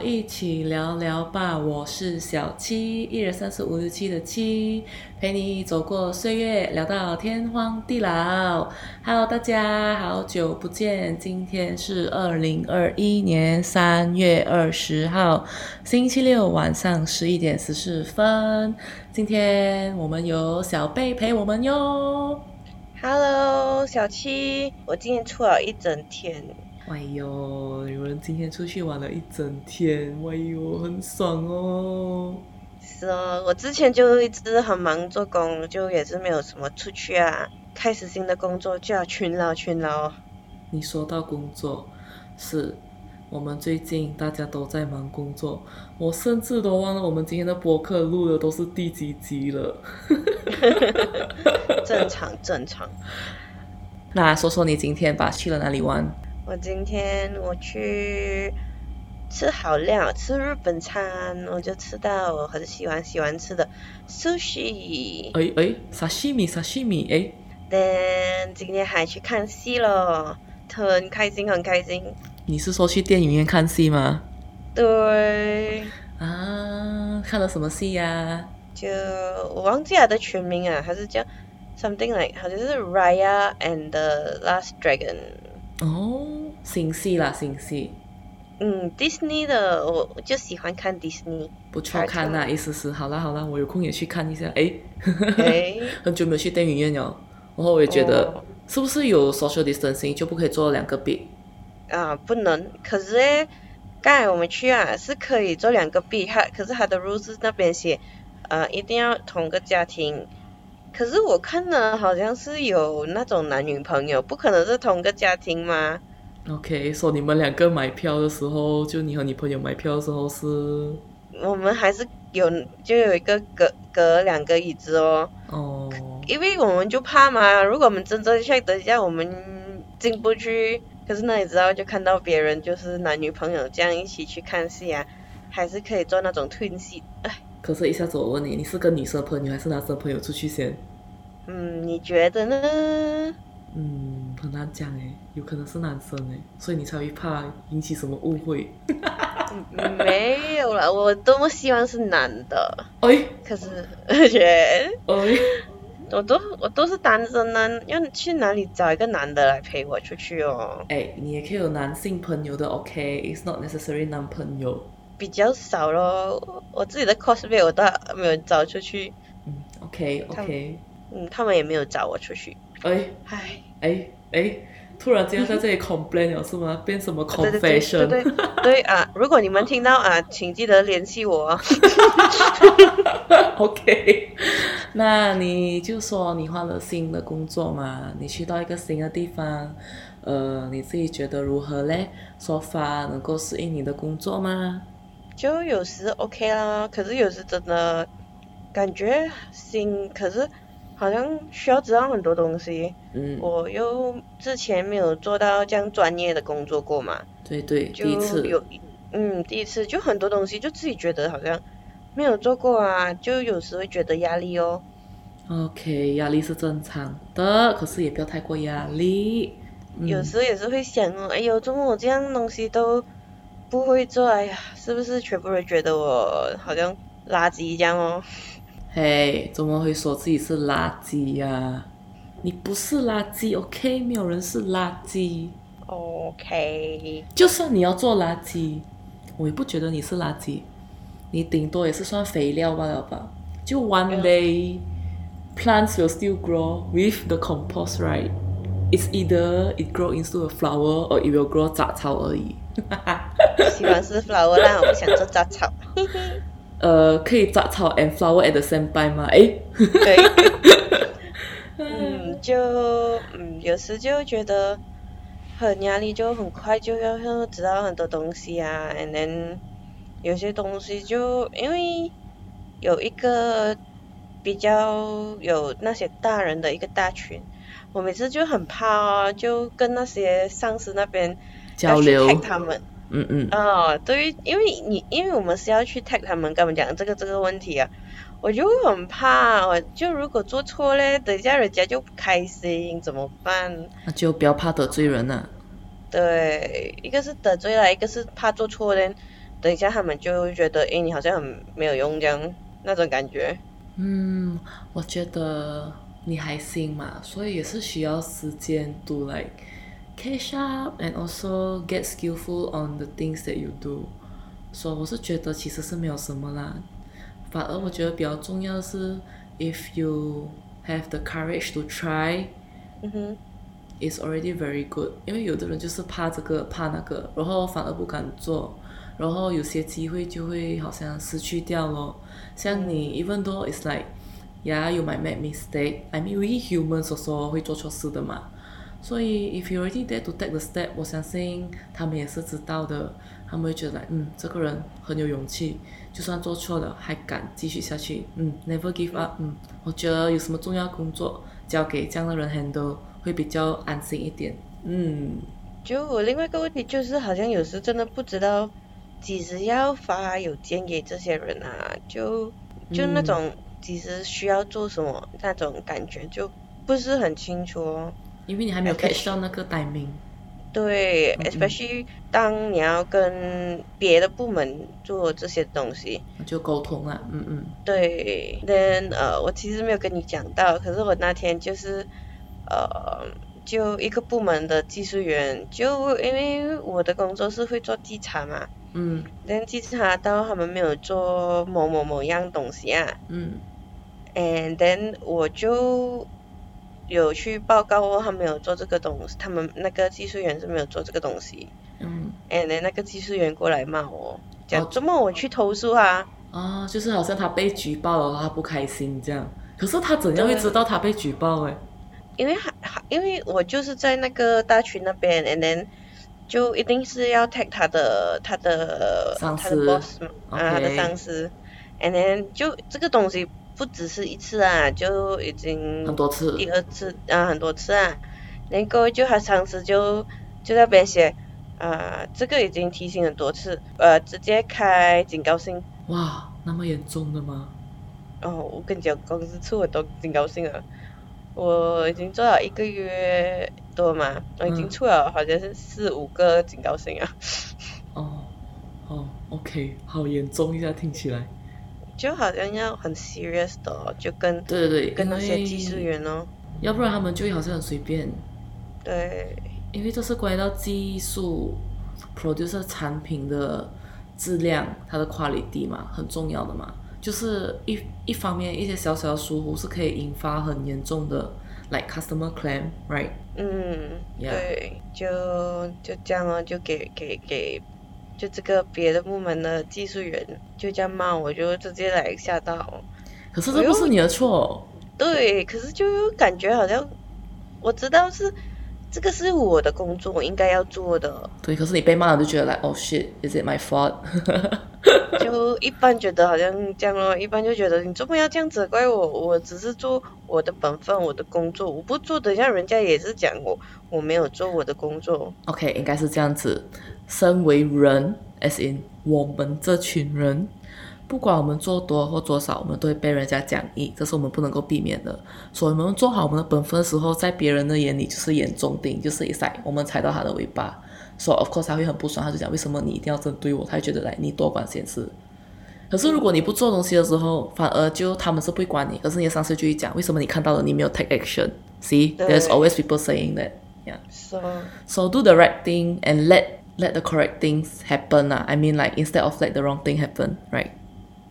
一起聊聊吧。我是小七，一二三四五六七的七，陪你走过岁月，聊到天荒地老。Hello，大家好久不见，今天是二零二一年三月二十号，星期六晚上十一点十四分。今天我们有小贝陪我们哟。Hello，小七，我今天出了一整天，哎呦，你们今天出去玩了一整天，哎呦，很爽哦。是哦，我之前就一直很忙做工，就也是没有什么出去啊。开始新的工作就要勤劳勤劳。你说到工作，是我们最近大家都在忙工作，我甚至都忘了我们今天的博客录的都是第几集了。正 常正常。那说说你今天吧，去了哪里玩？我今天我去吃好料，吃日本餐，我就吃到我很喜欢喜欢吃的 sushi。哎哎，沙西米沙西米，哎，Then 今天还去看戏了，很开心很开心。你是说去电影院看戏吗？对。啊，看了什么戏呀、就我忘记它的全名啊，还是叫 something like 好像是 Raya and the Last Dragon。哦，新戏啦，新戏，嗯，Disney 的我我就喜欢看 Disney。不错看呐、意思是好啦好啦，我有空也去看一下。哎，哎，很久没有去电影院了，然后我也觉得、哦是不是有 social distancing 就不可以坐两个 B？？啊，不能。可是诶，刚才我们去啊是可以做两个 B 哈，可是它的 rules 那边写，呃，一定要同个家庭。可是我看呢，好像是有那种男女朋友，不可能是同个家庭吗？OK，说、你们两个买票的时候，就你和你朋友买票的时候是我们还是有就有一个隔隔两个椅子哦。哦，因为我们就怕嘛，如果我们真正去，等一下我们进不去，可是那你知道，就看到别人就是男女朋友这样一起去看戏啊，还是可以做那种 twin 戏。哎，可是，一下子我问你，你是跟女生朋友还是男生朋友出去先？嗯，你觉得呢？嗯，很难讲诶，有可能是男生诶，所以你才会怕引起什么误会。嗯没有啦，我多么希望是男的，哎可是哎，我都我都是单身呢，要去哪里找一个男的来陪我出去哦？哎，你也可以有男性朋友的，OK，it's、not necessary 男朋友。比较少咯，我自己的 cosplay 我都没有找出去，嗯，OK OK，嗯，他们也没有找我出去，哎唉。哎哎，突然间在这里 complain 了是吗？变什么 confession？对对 对啊！如果你们听到啊，请记得联系我哦。OK，那你就说你换了新的工作嘛，你去到一个新的地方，呃，你自己觉得如何嘞？说法能够适应你的工作吗？就有时 OK 啦，可是有时真的感觉心，可是好像需要知道很多东西。嗯，我又之前没有做到这样专业的工作过嘛，对对，就第一次，有嗯第一次就很多东西就自己觉得好像没有做过啊，就有时会觉得压力哦。OK，压力是正常的，可是也不要太过压力。嗯有时也是会想哦，哎呦，怎么我这样东西都不会做？哎呀，是不是全部人觉得我好像垃圾一样哦？嘿，怎么会说自己是垃圾呀、你不是垃圾，OK？没有人是垃圾。OK，就算你要做垃圾，我也不觉得你是垃圾，你顶多也是算肥料罢了吧。就 one day plants will still grow with the compost, right? It's either it grow into a flower or it will grow 杂草而已。喜欢是 flower 啦，我不想做杂草。呃，可以杂草 and flower at the same time 吗？诶，对，嗯，就嗯，有时就觉得很压力，就很快就要要知道很多东西啊，and then 有些东西就因为有一个比较有那些大人的一个大群，我每次就很怕哦，就跟那些上司那边交流他们。嗯嗯，哦，对于，因为你因为我们是要去 tag 他们，跟他们讲这个这个问题啊，我就很怕，我就如果做错嘞，等一下人家就不开心，怎么办？那就不要怕得罪人啊。对，一个是得罪了，一个是怕做错嘞，等一下他们就会觉得，诶，你好像很没有用这样那种感觉。嗯，我觉得你还行嘛，所以也是需要时间 to like catch up and also get skillful on the things that you do。所以我是觉得其实是没有什么啦，反而我觉得比较重要的是，if you have the courage to try，嗯哼， is already very good。因为有的人就是怕这个怕那个，然后反而不敢做，然后有些机会就会好像失去掉咯。像你，even though it's like yeah you might make mistake. I mean we humans also 会做错事的嘛。 所以 if you already dare to take the step，我相信他们也是知道的，他们会觉得嗯这个人很有勇气，就算做错了还敢继续下去，嗯 never give up，嗯，我觉得有什么重要工作交给这样的人 handle 会比较安心一点，嗯。就我另外一个问题就是，好像有时真的不知道几时要发邮件给这些人啊，就就那种几时需要做什么那种感觉就不是很清楚哦。因为你还没有 catch 到那个 timing，对嗯嗯，especially 当你要跟别的部门做这些东西，就沟通了，嗯嗯。对，then 呃，我其实没有跟你讲到，可是我那天就是呃，就一个部门的技术员，就因为我的工作是会做稽查嘛，嗯。但稽查到他们没有做某某某样东西啊。嗯，and then 我就有去报告哦，他没有做这个东西，他们那个技术员是没有做这个东西嗯，，and then 那个技术员过来骂我，哦讲怎么我去投诉啊？啊，就是好像他被举报了，他不开心这样。可是他怎样会知道他被举报诶？因为还还因为我就是在那个大群那边，and then 就一定是要 tag 他的他的他的 boss 嘛啊他的上司，and then 就这个东西不只是一次啊，就已经很多次第二次啊很多次啊，然后就他上次就就在那边写啊这个已经提醒很多次，呃直接开警告信。哇，那么严重的吗？哦，我跟你讲，公司出很多警告信了。我已经做了一个月多嘛，我已经嗯出了好像是四五个警告信啊，哦哦，OK，好严重一下，听起来。就好像要很 serious 的、哦，就跟对对对，跟那些技术员哦，要不然他们就会好像很随便，对，因为这是关于到技术 producer 产品的质量，它的 quality 嘛，很重要的嘛。就是一一方面，一些小小的疏忽是可以引发很严重的，like customer claim，right？嗯对，就就这样哦，就给给给，就这个别的部门的技术员就这样骂我，就直接来吓到。可是这不是你的错，对，可是就感觉好像我知道是这个是我的工作，我应该要做的。对，可是你被骂了就觉得 like oh shit，is it my fault？就一般觉得好像这样咯，一般就觉得你怎么要这样责怪我？我只是做我的本分，我的工作，我不做，等一下人家也是讲我我没有做我的工作。OK，应该是这样子。身为人，as in 我们这群人，不管我们做多或做少，我们都会被人家讲义，这是我们不能够避免的。所以，我们做好我们的本分的时候，在别人的眼里就是眼中钉，就是一塞，我们踩到他的尾巴。所以，of course 他会很不爽，他就讲为什么你一定要针对我？他会觉得来你多管闲事。可是如果你不做东西的时候，反而就他们是不会管你，可是你的上司就会讲为什么你看到了你没有 take action？See, there's always people saying that. Yeah. So So do the right thing and let let the correct things happen 啊。I mean like instead of let the wrong thing happen, right？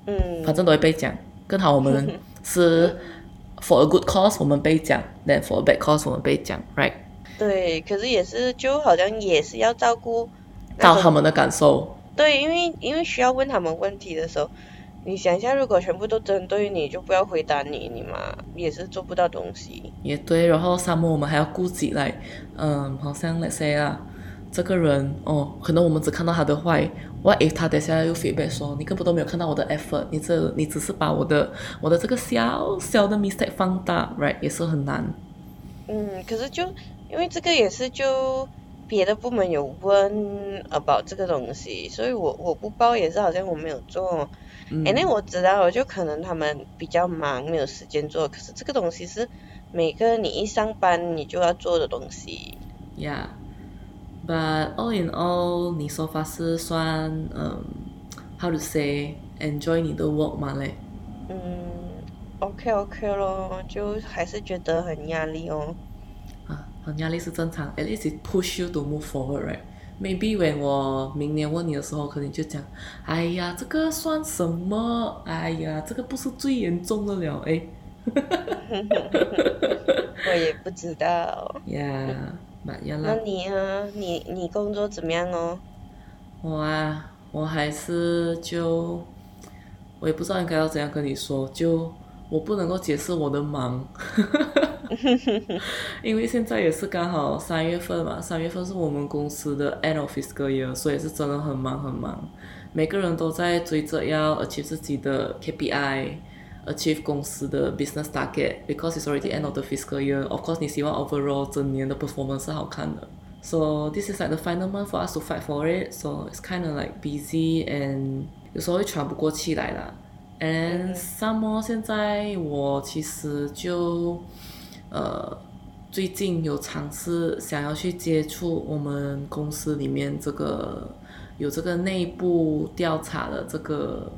嗯，反正都会被讲。更好我们是 for a good cause 我们被讲，then for a bad cause 我们被讲，right？对，可是也是就好像也是要照顾到他们的感受。对，因为因为需要问他们问题的时候，你想一下，如果全部都针对你，就不要回答你，你嘛也是做不到东西。也对，然后沙漠我们还要顾及来，嗯，好像 let's say 啊，这个人哦，可能我们只看到他的坏，what if 他等下又 feedback 说你根本都没有看到我的 effort，你这你只是把我的我的这个小小的 mistake 放大，right 也是很难。嗯，可是就因为这个也是就别的部门有问 about 这个东西，所以我我不报也是好像我没有做。嗯哎、那我知道，就可能他们比较忙，没有时间做。可是这个东西是每个你一上班你就要做的东西。Yeah, but all in all，你说法是算嗯 how to say enjoy 你的 work 嘛嘞？嗯，OK OK 咯，就还是觉得很压力哦。啊，很压力是正常，at least it push you to move forward, right? Maybe when 我明年问你的时候，可能就讲，哎呀，这个算什么？哎呀，这个不是最严重的了，哎。我也不知道。呀，那那你啊，你你工作怎么样哦？我啊，我还是就，我也不知道应该要怎样跟你说，就我不能够解释我的忙，因为现在也是刚好三月份嘛，三月份是我们公司的 end of fiscal year，所以是真的很忙很忙，每个人都在追着要 achieve 自己的 Achieve 公司的 business target，because it's already end of the fiscal year，of course 你希望 overall 整年的 performance 是好看的。So this is like the final month for us to fight for it. So it's kind of like busy and 有时候会喘不过气来啦。And some more 现在我其实就呃最近有尝试想要去接触我们公司里面这个有这个内部调查的这个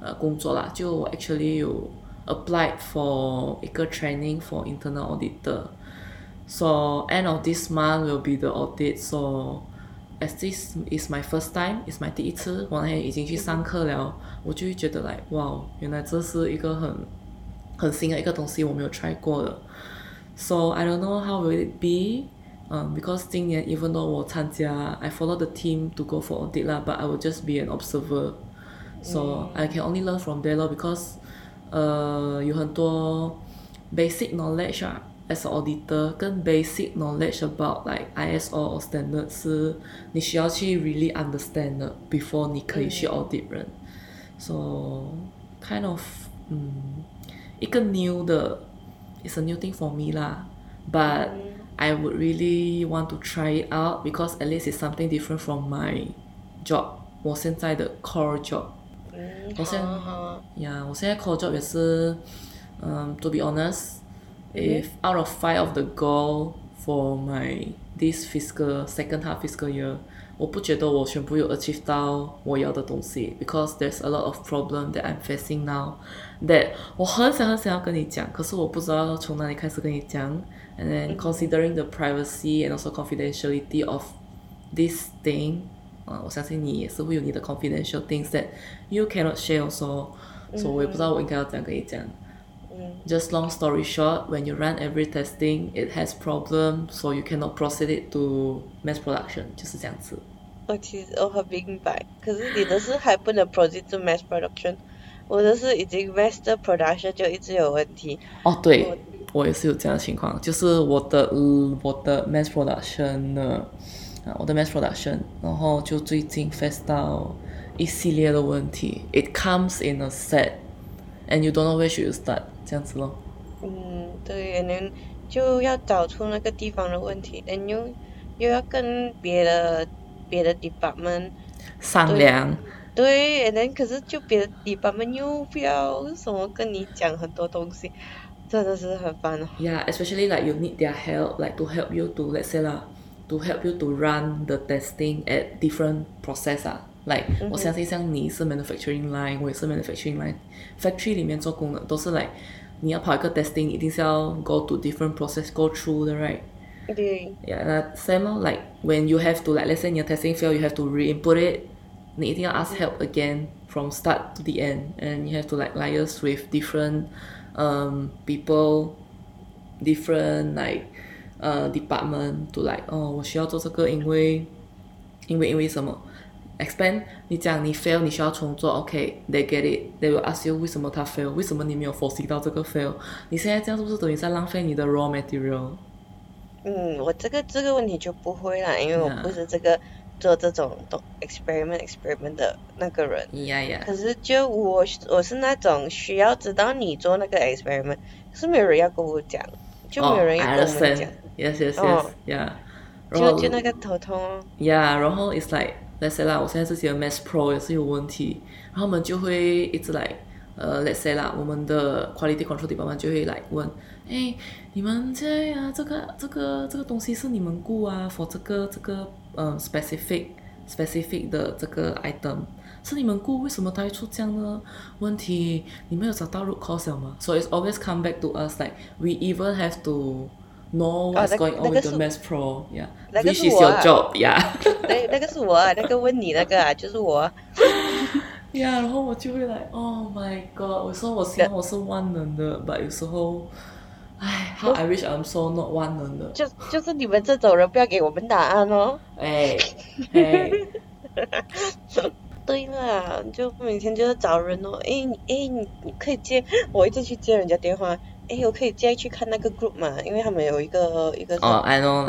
呃工作啦。就我 actually 有 applied for 一个 training for internal auditor。So end of this month will be the audit. So as this is my first time, is my 第一次，我那已经去上课了，我就会觉得 like 哇，原来这是一个很很新的一个东西，我没有 try 过的。So I don't know how will it be. Um, because 今年 even though 我参加 I follow the team to go for audit lah, but I will just be an observer. So I can only learn from there lor because 呃有很多 basic knowledge 啊。as an auditor 跟 basic knowledge about like ISO or standard 是你需要去 really understand 的 before 你可以去 audit 人，so kind of 嗯一个 new 的 it's a new thing for me lah but I would really want to try it out because at least it's something different from my job 我现在的 core job 我现呀我现在 core job 也是嗯 to be honest if out of five of the goal for my this fiscal second half fiscal year，我不觉得我全部有 achieve 到我要的东西，because there's a lot of problem that I'm facing now that 我很想很想要跟你讲，可是我不知道从哪里开始跟你讲。And then considering the privacy and also confidentiality of this thing， 啊，我相信你也是会有你的 confidential things that you cannot share also，所以我也不知道我应该要怎样跟你讲。just long story short, when you run every testing, it has problem, so you cannot proceed it to mass production，就是这样子。我其实我很明白，可是你的是还不能 proceed to mass production，我的是已经 mass production 就一直有问题。哦，对，我也是有这样的情况，就是我的呃我的 mass production 呢，啊 我的 mass production，然后就最近 face 到一系列的问题，it comes in a set。and you don't know where should start 这样子咯。嗯，对，然后就要找出那个地方的问题，然后又又要跟别的别的 department 商量。对，然后可是就别的 department 又不要什么跟你讲很多东西，真的是很烦哦。Yeah, especially like you need their help, like to help you to let's say 啦 ，to help you to run the testing at different process 啊。like 我相信像你是 manufacturing line，我也是 manufacturing line，factory 里面做工的都是 like 你要跑一个 testing，一定是要 go to different process go through 的，right？对。Yeah，那 same 咯，like when you have to like let's say 你的 testing fail，you have to re-input it，你一定要 ask help again from start to the end，and you have to like liaise with different um people different like uh department to like 哦，我需要做这个，因为因为因为什么？expand，你讲你 fail，你需要重做，OK，they get it，they will ask you 为什么他 fail，为什么你没有 foresee 到这个 fail？你现在这样是不是等于在浪费你的 raw material？嗯，我这个这个问题就不会啦，因为我不是这个做这种 experiment experiment 的那个人。呀呀。可是就我我是那种需要知道你做那个 experiment，可是没有人要跟我讲，就没有人要跟我讲。Yes yes yes，yeah。就就那个头痛。Yeah，然后 it's like。let's say 啦，我现在自己的 Mass Pro 也是有问题，然后我们就会一直来，呃，let's say 啦，我们的 Quality Control Department 就会来问，哎，你们现在啊，这个这个这个东西是你们雇啊，for 这个这个嗯 specific specific 的这个 item，是你们顾为什么他会出这样的问题？你们有找到 root cause 了吗？So it's always come back to us like we even have to know 啊 what's 那 going on 那个 with the 是 Mass Pro, yeah, 那个 which 是 is 我 your 啊 job, yeah. 那那个是我啊，那个问你那个啊，就是我啊。呀，然后我就会来，Oh my God！有时候我希望我是万能的，but 有时候，唉，How I wish I'm so not 万能的。就就是你们这种人不要给我们答案哦。哎，哎， 对啦，就每天就是找人哦。诶，你诶，你你可以接，我一直去接人家电话。诶，我可以接去看那个 group 嘛？因为他们有一个一个哦，I know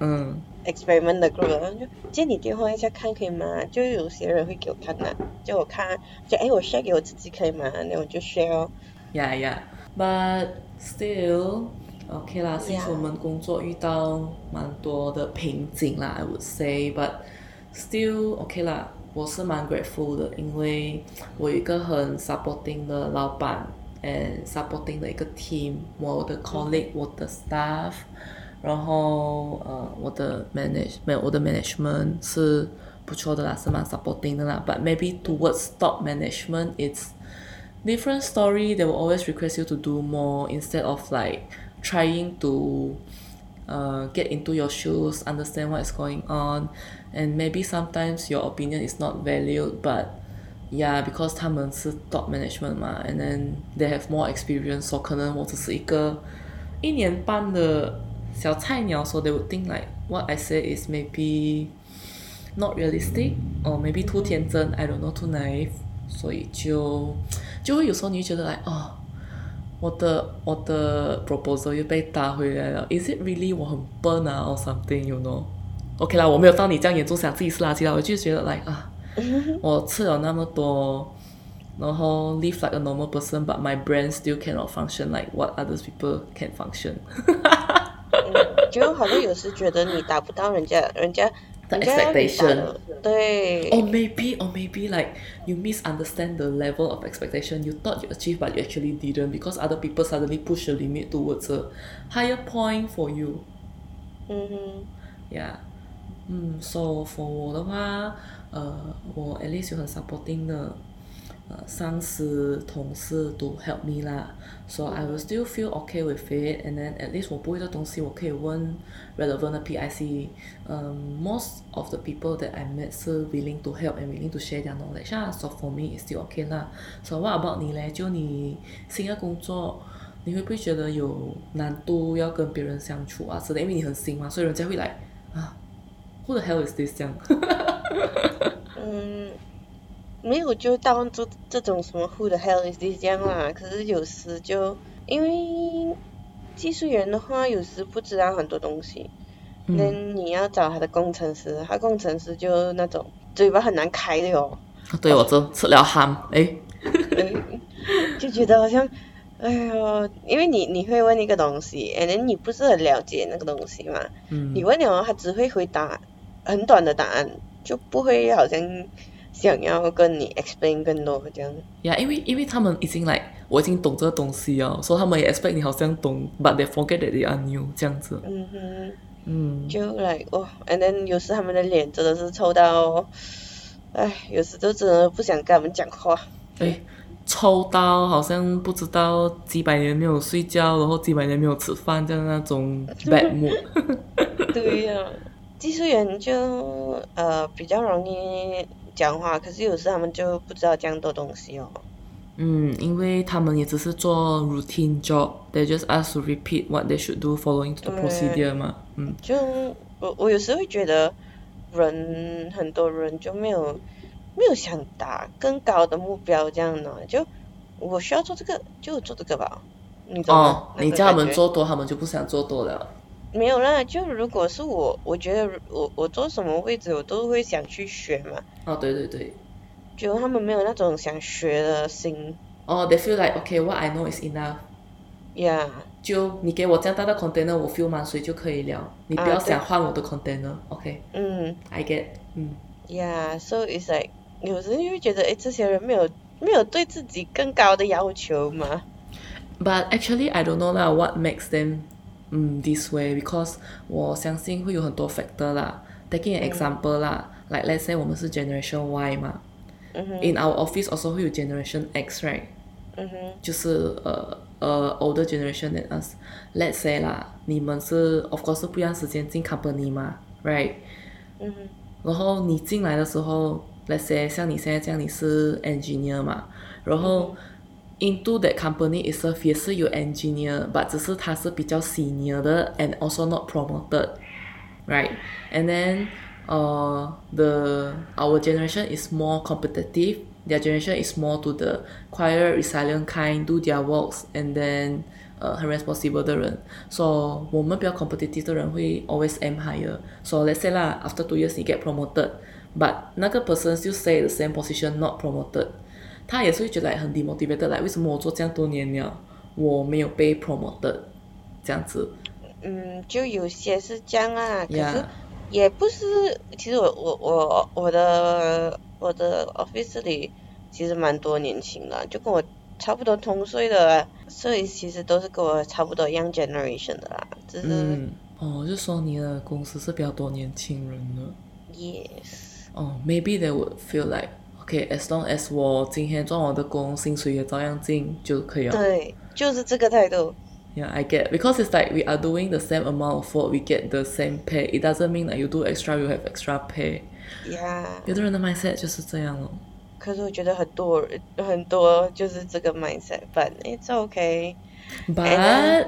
嗯，experiment 的 group，然后就接你电话一下看可以吗？就有些人会给我看的，叫我看，就诶我 share 给我自己可以吗？那我就 share 哦。Yeah, yeah. But still, OK 啦。since Yeah. 我们工作遇到蛮多的瓶颈啦，I would say. But still OK 啦，我是蛮 grateful 的，因为我有一个很 supporting 的老板，and supporting 的一个 team，我的 colleague，、我的 staff，然后呃，我的 manage 没有我的 management 是不错的啦，是蛮 supporting 的啦。But maybe towards top management, it's different story they will always request you to do more instead of like trying to uh, get into your shoes understand what is going on and maybe sometimes your opinion is not valued but yeah because 他们是 top management 嘛 and then they have more experience so 可能我只是一个一年半的小菜鸟 so they would think like what I say is maybe not realistic or maybe too 天真 I don't know too naive 所以就就会有时候你会觉得来哦， 我的我的 proposal 又被打回来了，Is it really 我很笨啊 or something you know？OK 啦，我没有到你这样严重想自己是垃圾啦，我就觉得来啊，我吃了那么多，然后 live like a normal person but my brain still cannot function like what others people can function 嗯，就好像有时觉得你达不到人家，人家 The 人家要你打 expectation 的对 or maybe or maybe like you misunderstand the level of expectation you thought you achieved but you actually didn't because other people suddenly push the limit towards a higher point for you 嗯哼， Yeah，嗯，so for 我的话，呃，我 at least 有很 supporting 的，呃，上司、同事都 help me 啦 ，so I will still feel okay with it，and then at least 我不会的东西我可以问 relevant 的 PIC，嗯、most of the people that I met 是 willing to help and willing to share their knowledge 啊，so for me it's still okay 啦，so what about 你嘞？就你新的工作。你会不会觉得有难度要跟别人相处啊之类？因为你很新嘛，所以人家会来啊，Who the hell is this 这样？ 嗯，没有就到这这种什么 who the hell is this 这样啦。可是有时就因为技术员的话，有时不知道很多东西，那、嗯，你要找他的工程师，他工程师就那种嘴巴很难开的哦，对我就吃了 ham，哎，嗯，就觉得好像。哎呦，因为你你会问一个东西，and then 你不是很了解那个东西嘛，嗯。你问了他只会回答很短的答案，就不会好像想要跟你 explain 更多这样。呀，因为因为他们已经来，我已经懂这个东西哦，所以他们也 expect 你好像懂，but they forget that they are new 这样子，嗯哼，嗯，就 like 哇，and then 有时他们的脸真的是臭到，唉，有时都真的不想跟他们讲话。哎，臭到好像不知道几百年没有睡觉，然后几百年没有吃饭这样那种 bad mood。对呀、技术员就呃比较容易讲话，可是有时他们就不知道这样多东西哦。嗯，因为他们也只是做 routine job，they just ask to repeat what they should do following the procedure 嘛。嗯就我我有时会觉得人很多人就没有没有想达更高的目标这样呢，就我需要做这个就做这个吧，你懂吗？哦，那个你叫他们做多，他们就不想做多了。没有啦，就如果是我，我觉得我我坐什么位置我都会想去学嘛，哦，对对对。就他们没有那种想学的心哦、t h e y feel like okay, what I know is enough。Yeah.。就你给我这样大的 container，我 feel 满水就可以了。你不要想换我的 container。OK，I、嗯 get。嗯。Yeah, so it's like 有时就会觉得，诶，这些人没有没有对自己更高的要求嘛。But actually, I don't know lah，what makes them 嗯 this way because 我相信会有很多 factor 啦。Taking an example 啦，like let's say 我们是 generation Y 嘛，嗯哼 In our office also 会有 Generation X right，就是呃呃 older generation than us。Let's say 啦，你们是 of course 是不一样时间进 company 嘛，right？然后你进来的时候，let's say 像你现在这样，你是 engineer 嘛，然后 into that company itself 也是有 engineer，but 只是他是比较 senior 的，and also not promoted，right？And then uh the our generation is more competitive. Their generation is more to the quiet, resilient kind, do their works, and then 呃很 responsible 的人，so 我们比较 competitive 的人会 always aim higher。So let's say 啦，after two years 你 get promoted，but 那个 person still stay the same position not promoted， 他也是会觉得很 demotivated，like 为什么我做这样多年了，我没有被 promoted，这样子。嗯，就有些是这样啊，可是也不是，其实我我我我的我的 office 里其实蛮多年轻的，就跟我差不多同岁的，所以其实都是跟我差不多一样 generation 的啦，只是、嗯，哦，就说你的公司是比较多年轻人的。yes，哦，maybe they would feel like okay，as long as 我今天赚我的工，薪水也照样进就可以了。对，就是这个态度。 Yeah, I get because it's like we are doing the same amount of work, we get the same pay. It doesn't mean that you do extra, you have extra pay. 呀、有的人的 mindset 就是这样咯。可是我觉得很多人很多就是这个 mindset，but it's okay。 But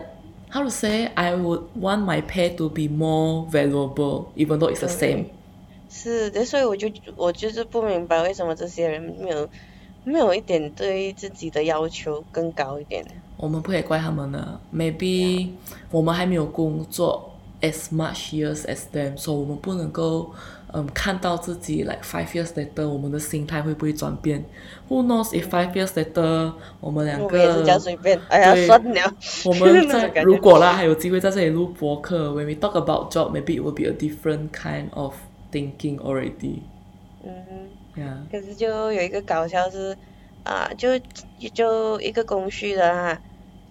how to say? I would want my pay to be more valuable, even though it's the same. 是的，所以我就我就是不明白为什么这些人没有没有一点对自己的要求更高一点。我们不可以怪他们呢，maybe 我们还没有工作 as much years as them，所以我们不能够嗯看到自己 like five years later 我们的心态会不会转变？Who knows if five years later 我们两个我也是这样随便，哎呀，算了。我们在如果啦还有机会在这里录博客，when we talk about job maybe it will be a different kind of thinking already。嗯，Yeah，可是就有一个搞笑是啊，就就一个工序的啊，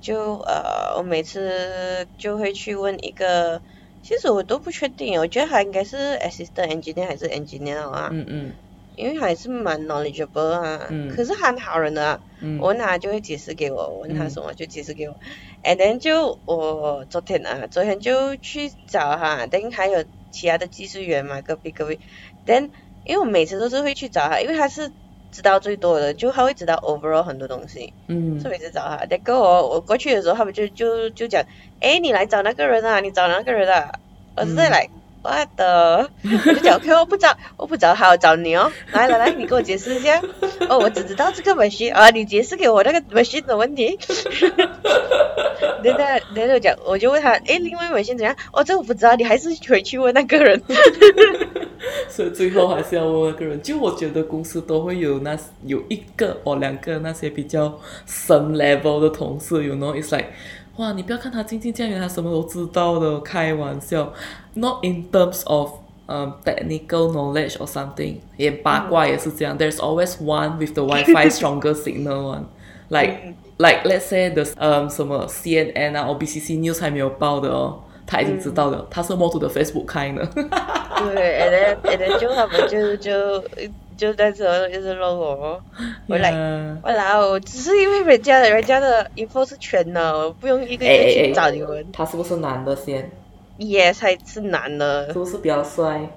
就呃，我每次就会去问一个，其实我都不确定，我觉得他应该是 assistant engineer 还是 engineer 啊，嗯嗯因为还是蛮 knowledgeable 啊，嗯可是他很好人的啊。嗯我问他就会解释给我，我问他嗯什么就解释给我。And then 就我昨天啊，昨天就去找他，then 还有其他的技术员嘛，隔壁隔壁。then 因为我每次都是会去找他，因为他是知道最多的，就他会知道 overall 很多东西，嗯所以每次找他。then 跟我我过去的时候，他们就就就讲，诶，你来找那个人啊，你找那个人啊。我是在嗯来。what 我就讲，OK，我不找，我不找他，我找你哦。来来来，你给我解释一下。哦，我只知道这个 machine 啊，你解释给我那个 machine 的问题。等等，等等讲，我就问他，诶，另外 machine 怎样？哦，这我不知道，你还是回去问那个人。所以最后还是要问问个人。就我觉得公司都会有那有一个或两个那些比较深 level 的同事，you know，it's like，哇，你不要看他静静这样，他什么都知道的，开玩笑。Not in terms of um technical knowledge or something，连八卦也是这样。There's always one with the Wi-Fi stronger signal one。Like like let's say the um 什么 CNN 啊或 BCC News 还没有报的哦，他已经知道了，他是 more to the Facebook 开呢。对，and then and then 就他们就 就就在这一直弄我，我来。我来，我只是因为人家的人家的 info 是全的，我不用一个一个去找你们。他是不是男的先？也才是男的是，不是比较帅？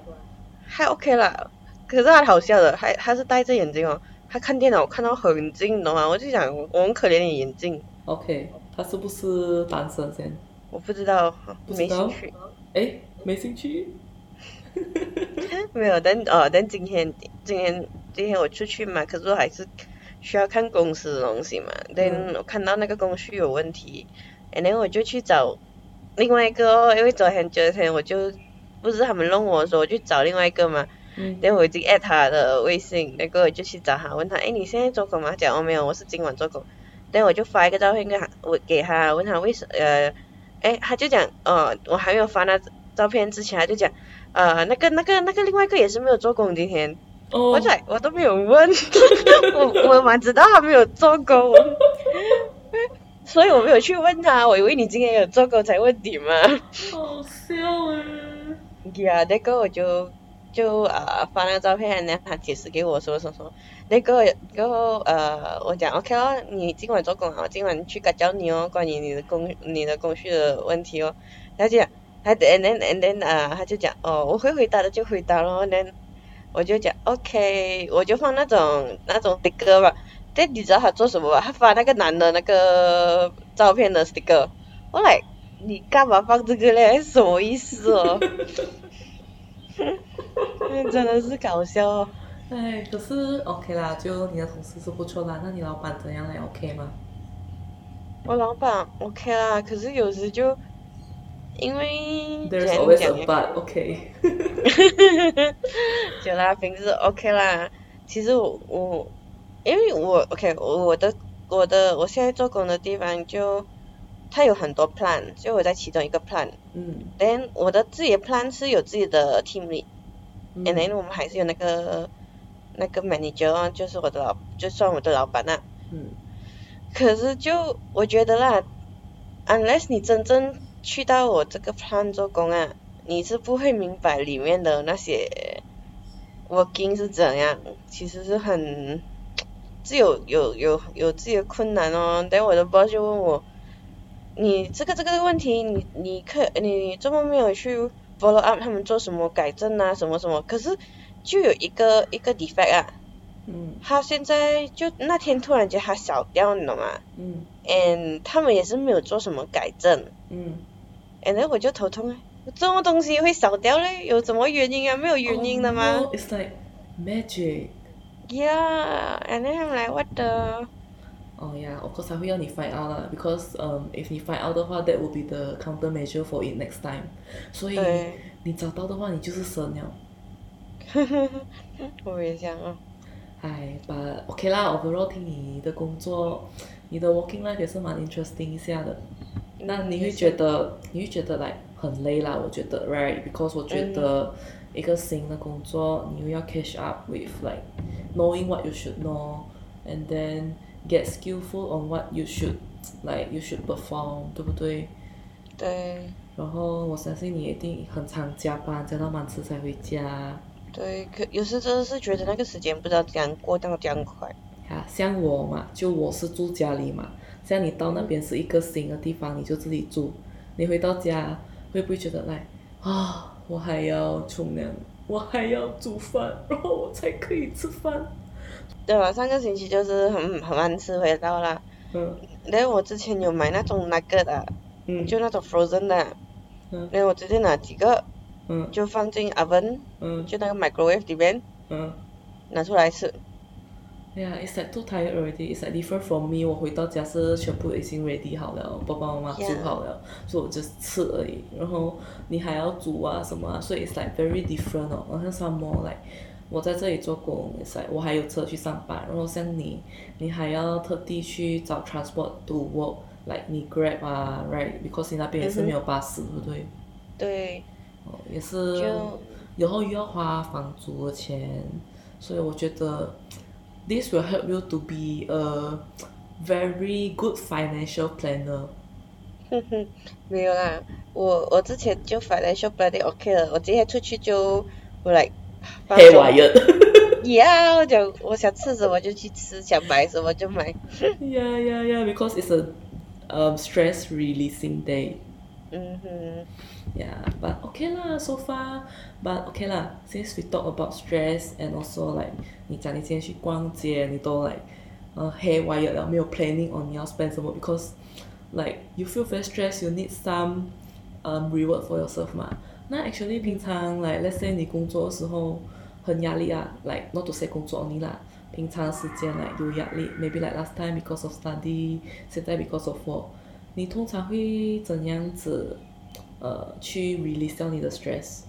还 OK 啦。可是他好笑的，还他是戴着眼镜哦，他看电脑看到很近，你懂吗？我就想，我我很可怜你眼镜，OK，他是不是单身先？我不知道，不知道没兴趣。诶，没兴趣。没有，但哦，但今天今天今天我出去嘛，可是我还是需要看公司的东西嘛。但嗯我看到那个工序有问题，and then 我就去找另外一个哦，因为昨天昨天我就不是他们弄我的时候，我去找另外一个嘛。嗯然后我已经 at 他的微信，那个我就去找他，问他，哎，你现在做工吗？他讲哦没有，我是今晚做工。然后我就发一个照片给他，我给他，问他为什呃，哎，他就讲，呃，我还没有发那照片之前，他就讲，呃，那个那个那个另外一个也是没有做工今天，哦我在我都没有问，我我蛮知道他没有做工，所以我没有去问他，我以为你今天有做工才问你嘛。好笑啊。呀，那个我就就呃发那个照片，然后他解释给我说说说，那个然后呃我讲 OK 哦，你今晚做工啊，我今晚去改教你哦，关于你的工你的工序的问题哦，他就讲，他 and then then 啊他就讲哦我会回答的就回答咯，then 我就讲 OK，我就放那种那种的歌吧，但你知道他做什么吧？他发那个男的那个照片的 sticker，我 like 你干嘛放这个嘞？什么意思哦？真的是搞笑哦。哎，可是 OK 啦，就你的同事是不错啦，那你老板怎样嘞？OK 吗？我老板 OK 啦，可是有时就因为 There's always 讲 a but, OK 就啦，平时 OK 啦。其实我我因为我 OK，我我的我的我现在做工的地方就它有很多 plan，就我在其中一个 plan。嗯 then 我的自己的 plan 是有自己的 team lead，嗯 and then 我们还是有那个那个 manager，啊就是我的老，就算我的老板啊。嗯可是就我觉得啦，unless 你真正去到我这个 plan 做工啊，你是不会明白里面的那些 working 是怎样，其实是很是有有有有自己的困难哦。等我的 boss 就问我，你这个这个问题，你你可你这么没有去 follow up 他们做什么改正啊，什么什么，可是就有一个一个 defect 啊。嗯他现在就那天突然间他小掉，你懂吗嗯？and 他们也是没有做什么改正嗯，，and then 我就头痛啊，这种东西会少掉嘞？有什么原因啊？没有原因的吗、Oh, It's like magic. y e a h and then I'm like what the？哦呀，of course 还会要你 find out 啦，because um if 你 find out 的话，that will be the countermeasure for it next time。所以对你找到的话，你就是神了。我也想啊，哎，but OK 啦，overall 听你的工作，你的 working life 也是蛮 interesting 一下的。那你会觉得，你会觉得来很累啦，我觉得，right？Because 我觉得一个新的工作，你又要 catch up with like knowing what you should know，and then get skillful on what you should like you should perform，对不对？对然后我相信你一定很常加班，加到蛮迟才回家。对，可有时真的是觉得那个时间不知道怎样过到这样快。啊，像我嘛，就我是住家里嘛，像你到那边是一个新的地方，你就自己住，你回到家会不会觉得来啊，我还要冲凉，我还要煮饭，然后我才可以吃饭？对吧？上个星期就是很很慢吃回到啦。嗯然后我之前有买那种那个的，嗯就那种 frozen 的，嗯然后我直接拿几个嗯就放进 oven，嗯就那个 microwave 里面嗯。拿出来吃。Yeah, it's like too tired already. It's like different from me. 我回到家是全部已经 ready 好了，爸爸妈妈.煮好了所以我就吃而已。然后你还要煮啊什么啊，所以 it's like very different 哦。然后像 some more like 我在这里做工我还有车去上班，然后像你，你还要特地去找 transport to work，like 你 grab 啊，right？Because 你那边也是没有巴士，对不对？对，哦，也是就，然后又要花房租的钱，所以我觉得 this will help you to be a very good financial planner。哼哼，没有啦，我我之前就 financial planning OK 了，我今天出去就我 like 放黑松娃人。呀，我讲我想吃什么就去吃，想买什么就买。 yeah, yeah, yeah. Because it's a um, stress releasing day. 嗯哼， Yeah, but okay lah so far. But okay lah, since we talk about stress and also like 你讲你今天去逛街，你都 like 呃黑 wired 了，没有 planning on 你要 spend 什么，because like you feel very stressed, you need some um reward for yourself 嘛。 那 actually 平常 like let's say 你工作的时候很压力啊，like not to say 工作 only 啦，平常时间 like 有压力，maybe like last time because of study，现在 because of work，你通常会怎样子呃去 release 掉你的 stress？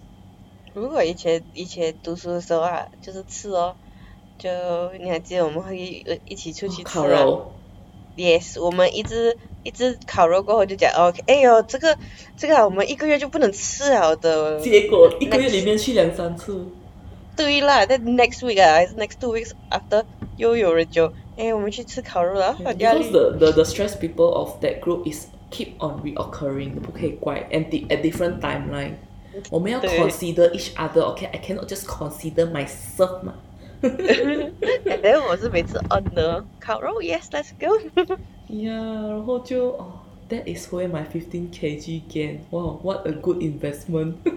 如果以前以前读书的时候啊，就是吃哦，就你还记得我们会呃一起出去吃烤啊肉，Yes，我们一直一直烤肉过后就讲哦，哎呦，这个这个啊我们一个月就不能吃了的。结果一个月里面去两三次。对啦，但 next week 啊，还是 next two weeks after 又有人就，哎，我们去吃烤肉啊，很压 Because 力。 the, the the stress people of that group is keep on reoccurring，不可以怪 and di- at different timeline。 我们要对 consider each other。OK，I cannot just consider myself 嘛。 And then 我是每次 on 的烤肉，Yes，let's go。Yeah，，然后就哦，That is where my fifteen kg gain. Wow, what a good investment.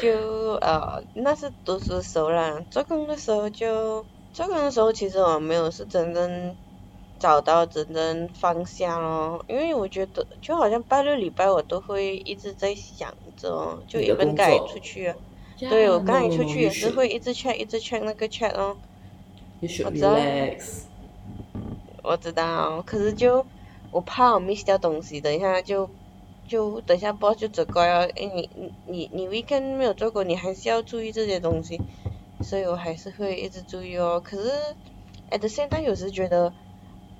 就呃，那是读书的时候啦，做工的时候就做工的时候，其实我没有是真正找到真正方向咯，因为我觉得就好像拜六礼拜我都会一直在想着哦，就一般刚才作出去对我刚才出去也是会一直 check 一直 check 那个 chat 哦。You should 我知道 relax. 我知道，可是就我怕我 miss 掉东西，等一下就就等一下 boss 就责怪哦，哎你你你你 weekend 没有做过，你还是要注意这些东西，所以我还是会一直注意哦。可是 at the same time 有时觉得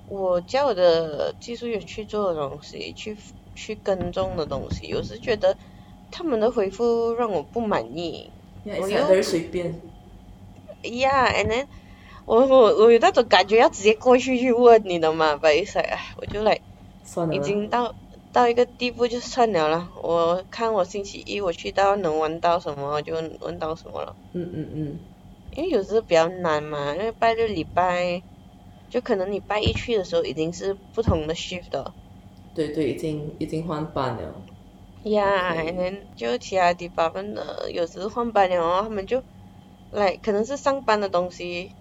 我叫我的技术员去做的东西，去去跟踪的东西，有时觉得他们的回复让我不满意。Yeah, 我 very 随便。Yeah，and then 我我我有那种感觉要直接过去去问你的嘛，不好意思，哎，我就来。已。经到到一个地步就算了啦。我看我星期一我去到能玩到什么就问到什么了，嗯嗯嗯，因为有时候比较难嘛，因为拜六礼拜就可能你拜一去的时候已经是不同的 shift 了。对对，已经已经换班了。呀，Okay 然后就其他 department 的有时换班了哦，他们就来可能是上班的东西，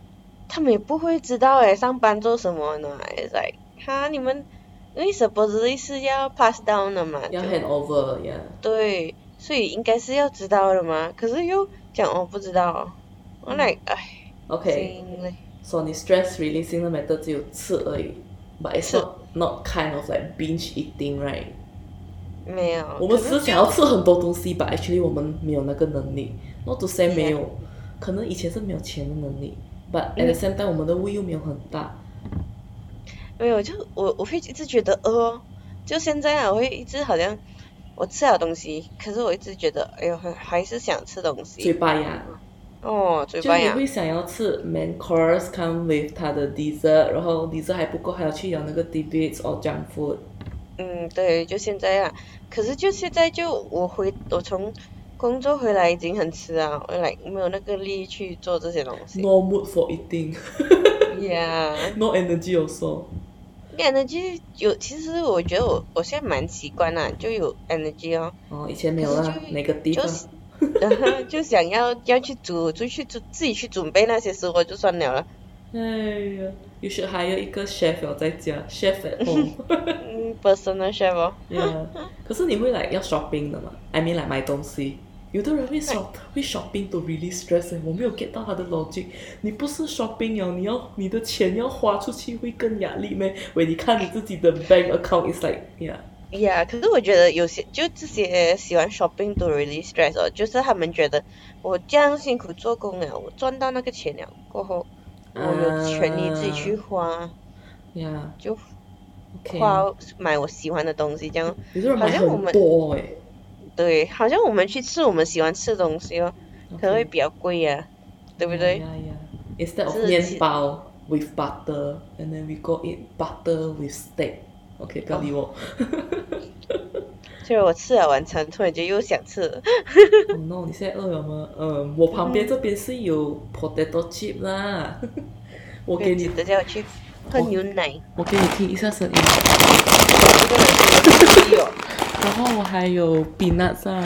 他们也不会知道诶，上班做什么呢？It's like 哈你们因为 supposedly 是要 pass down 的嘛，要就 hand over yeah。对，所以应该是要知道的嘛，可是又讲哦不知道，我 like 哎，OK。所以你 stress releasing 的 method 只有吃而已，but it's 吃 not not kind of like binge eating right。没有，我们只是是想要吃很多东西吧，actually 我们没有那个能力。Not to say 没有，可能以前是没有钱的能力，but at the same time 我们的胃又没有很大。没有，就我我会一直觉得呃，就现在啊，我会一直好像我吃了东西，可是我一直觉得哎呦还还是想吃东西嘴，巴呀，哦嘴巴痒就你会，想要吃 main course come with 它的 dessert，然后 dessert 还不够，还要去咬那个 debates or junk food。嗯对，就现在啊，可是就现在就我回我从工作回来已经很迟啊，我来没有那个力去做这些东西 No mood for eating,，Yeah。no energy also. energy 有，其实我觉得我我现在蛮习惯啦，就有 energy 哦，哦，以前没有啦可是就，哪个地方？就 就想要要去煮，就去煮自己去准备那些食物就算了了。哎呀，you should hire 一个 chef 要在家，chef at home 嗯，personal chef 哦，yeah. 可是你会来要 shopping 的嘛？I mean 来买东西。有的人会 shop 会 shopping to release stress，欸我没有 get 到他的 logic。你不是 shopping 哦，你要你的钱要花出去会更压力咩？喂，你看你自己的 bank account is like yeah，呀、可是我觉得有些就这些喜欢 shopping to release stress 哦，就是他们觉得我这样辛苦做工了，我赚到那个钱了过后，我有权利自己去花，就花买我喜欢的东西，这样好像我们多哎，对，好像我们去吃我们喜欢吃的东西咯，可能会比较贵呀，对不对？Instead of 面包 with butter, and then we go eat butter with steak. OK，不要理我。就是我吃了晚餐，突然间又想吃了。oh no，你现在饿了吗？嗯，我旁边这边是有 potato chip 啦。我给你，等下我去喝牛奶。我给你听一下声音。然后我还有 peanuts 啊。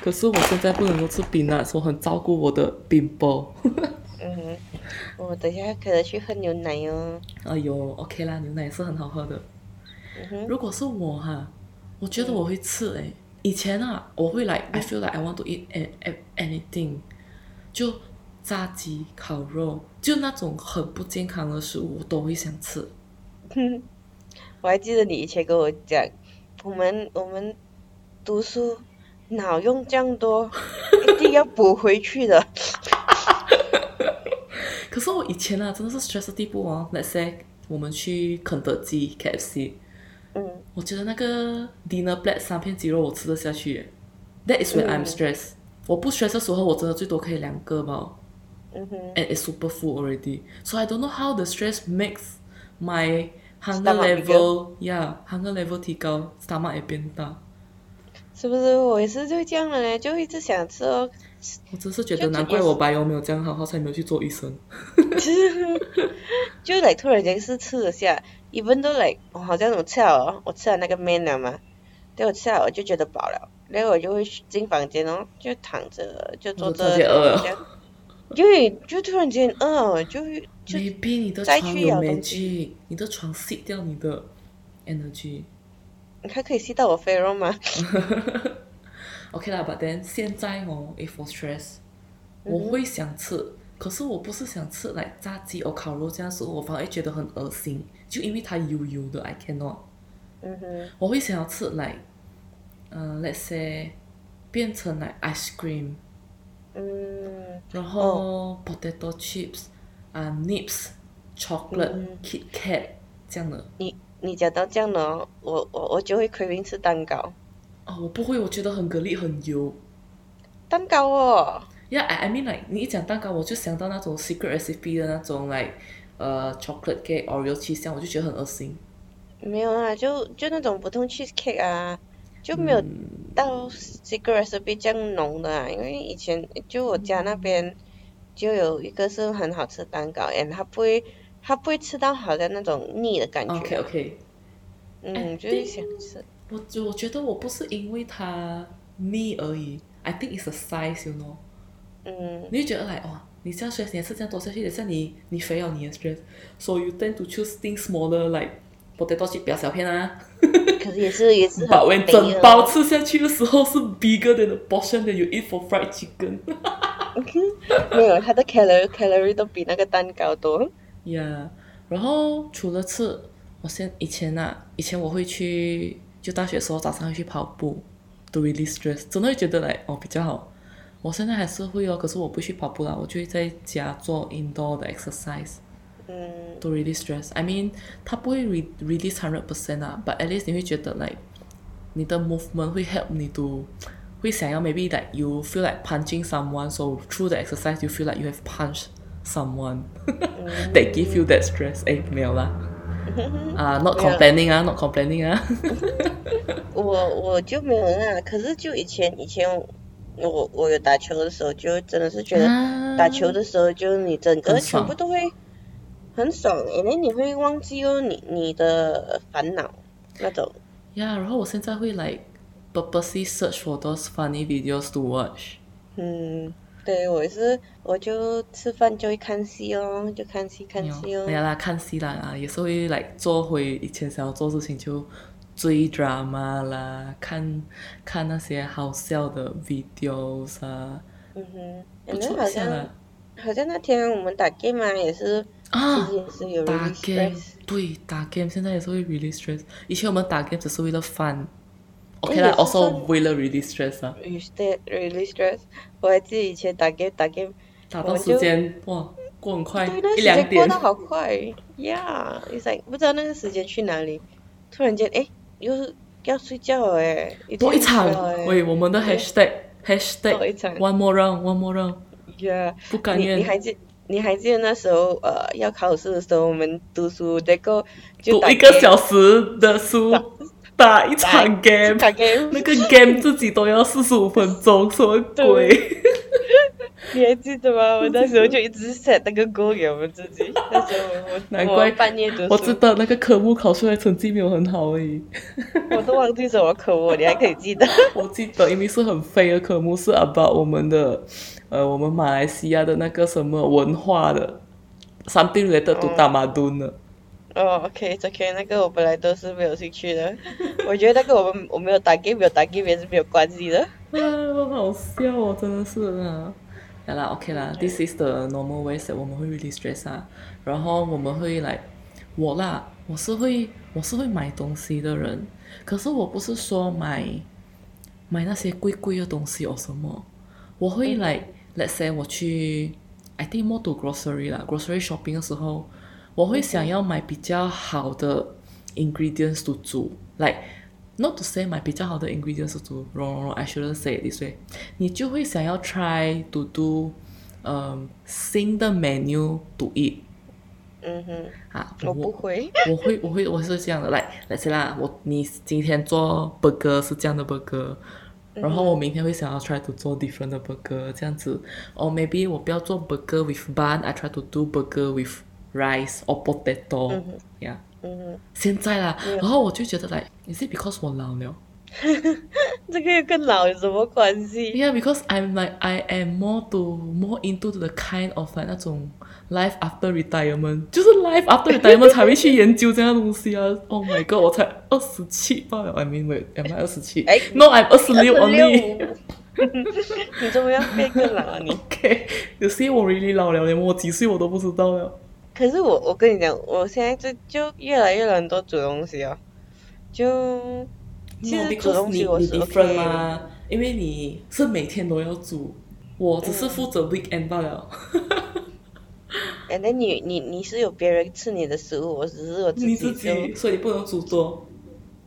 可是我现在不能够吃 peanuts，我很照顾我的 bimbo。嗯哼，我等一下可能去喝牛奶哦。哎呦，OK 啦，牛奶是很好喝的。嗯哼，如果是我哈，我觉得我会吃诶。以前啊，我会 like I feel like I want to eat anything，就炸鸡、烤肉，就那种很不健康的食物，我都会想吃。我还记得你以前跟我讲，我们我们读书脑用这样多，一定要补回去的。可是我以前啊，真的是 stress 的地步哦。Let's say 我们去肯德基、KFC，嗯我觉得那个 dinner plate 三片鸡肉我吃得下去耶。That is when I'm 嗯 stressed。我不 stress 的时候，我真的最多可以两个吧。嗯哼，and it's super full already. So I don't know how the stress makes my hunger level, yeah, hunger level 提高，stomach 也变大。是不是？我也是就这样的嘞，就一直想吃哦。我只是觉得难怪我白油没有这样好，好才没有去做医生。就来突然间是吃了下，一分都来，我好像我吃了，我吃了那个面了嘛，对我吃了我就觉得饱了，然后我就会进房间哦，就躺着就坐着，因为就突然间饿，就就没病，你的床有你的床吸掉你的 energy。你还可以吸到我肥肉吗 ？OK 啦，But then 现在哦，if for stress，我会想吃，可是我不是想吃来炸鸡或烤肉这样子，我反而觉得很恶心，就因为它油油的，I cannot。嗯哼。我会想要吃来，嗯，Let's say 变成来 ice cream。嗯。然后 potato chips，啊，nips，chocolate，Kit Kat 这样的。你。你讲到这样呢，我我我就会 craving 吃蛋糕。哦，我不会，我觉得很蛤蜊，很油。蛋糕哦。Yeah，I mean like 你一讲蛋糕，我就想到那种 secret recipe 的那种，like 呃 chocolate cake Oreo cheese 我就觉得很恶心。没有啊，就就那种普通 cheese cake 啊，就没有到 secret recipe 这样浓的啊。因为以前就我家那边就有一个是很好吃蛋糕，and 它不会。它不会吃到好像那种腻的感觉。OK OK。嗯，就是想吃。我我觉得我不是因为它腻而已，I think it's a size，you know。嗯。你就觉得来哇，你这样 stress，你吃这样多下去，像你你肥了你也 stress，so you tend to choose things smaller，like potato chip 比较小片啊。可是也是也是很把完整包吃下去的时候是 bigger than the portion that you eat for fried chicken。没有，它的 calorie calorie 都比那个蛋糕多。Yeah，然后除了吃，我现以前啊，以前我会去，就大学时候早上会去跑步，to release stress，真的会觉得来哦比较好。我现在还是会哦，可是我不去跑步了，我就会在家做 indoor 的 exercise，嗯，to release stress。I mean，它不会 re release hundred percent 啊，but at least 你会觉得 like 你的 movement 会 help 你 to 会想要 maybe like you feel like punching someone，so through the exercise you feel like you have punched。someone that give you that stress 哎没有啦 啊 not complaining 啊 not complaining 啊我我就没有那可是就以前以前我我有打球的时候就真的是觉得打球的时候就你整个全部都会很爽因为你会忘记哦你你的烦恼那种呀然后我现在会 like purposely search for those funny videos to watch 嗯对，我是我就吃饭就会看戏哦，就看戏看戏哦。没有啦，看戏啦，也是会来做回以前想要做事情，就追 drama 啦，看看那些好笑的 videos 啊。嗯哼，不错好像好像那天我们打 game 啊，也是啊，也是有打 game，对，打 game 现在也是会 release stress。以前我们打 game 只是为了 fun。OK 啦，also 为了 release stress 啊。release stress，我还记得以前打 game 打 game，打到时间哇过很快，一两点。过得好快，Yeah，it's like 不知道那个时间去哪里，突然间哎，又是要睡觉了哎。多一场，喂，我们的 hashtag hashtag one more round，one more round。Yeah，不甘愿。你还记你还记得那时候呃要考试的时候，我们读书那个读一个小时的书。打一场 game，那个 game 自己都要四十五分钟，什么鬼？你还记得吗？我那时候就一直 set 那个 goal 给我们自己。那时候我难怪半夜读书。我知道那个科目考出来成绩没有很好而已。我都忘记什么科目，你还可以记得？我记得，因为是很废的科目，是 about 我们的呃，我们马来西亚的那个什么文化的，something related to 大马墩的。哦，OK，OK，那个我本来都是没有兴趣的。我觉得那个我们我没有打 game，没有打 game 也是没有关系的。啊，好笑哦，真的是啊。好啦，OK 啦，This is the normal ways 我们会 release stress 啊。然后我们会来，我啦，我是会我是会买东西的人，可是我不是说买买那些贵贵的东西哦什么，我会来，Let's say 我去，I think more to grocery 啦，grocery shopping 的时候。我会想要买比较好的 ingredients to 煮，like not to say 买比较好的 ingredients to 煮，wrong wrong I shouldn't say this way。你就会想要 try to do，嗯，新的 menu to eat。嗯哼。啊，我不会。我会，我会，我是这样的，来，来，先啦，我你今天做 burger 是这样的 burger，然后我明天会想要 try to 做 different 的 burger 这样子，or maybe 我不要做 burger with bun，I try to do burger with rice or potato，yeah。嗯现在啦，然后我就觉得来，is it because 我老了，这个跟老有什么关系？？Yeah, because I'm like I am more to more into the kind of like 那种 life after retirement，就是 life after retirement 才会去研究这样东西啊。Oh my god，我才二十七罢了，I mean wait，am I 二十七哎？No，I'm 二十六 only。你怎么样变更老啊你？OK，有些我 really 老了，连我几岁我都不知道了。可是我我跟你讲，我现在就就越来越懒惰煮东西哦，就其实煮东西我 OK，嘛，因为你是每天都要煮，我只是负责 weekend 罢了。哎，那你你你是有别人吃你的食物，我只是我自己就自己，所以你不能煮多。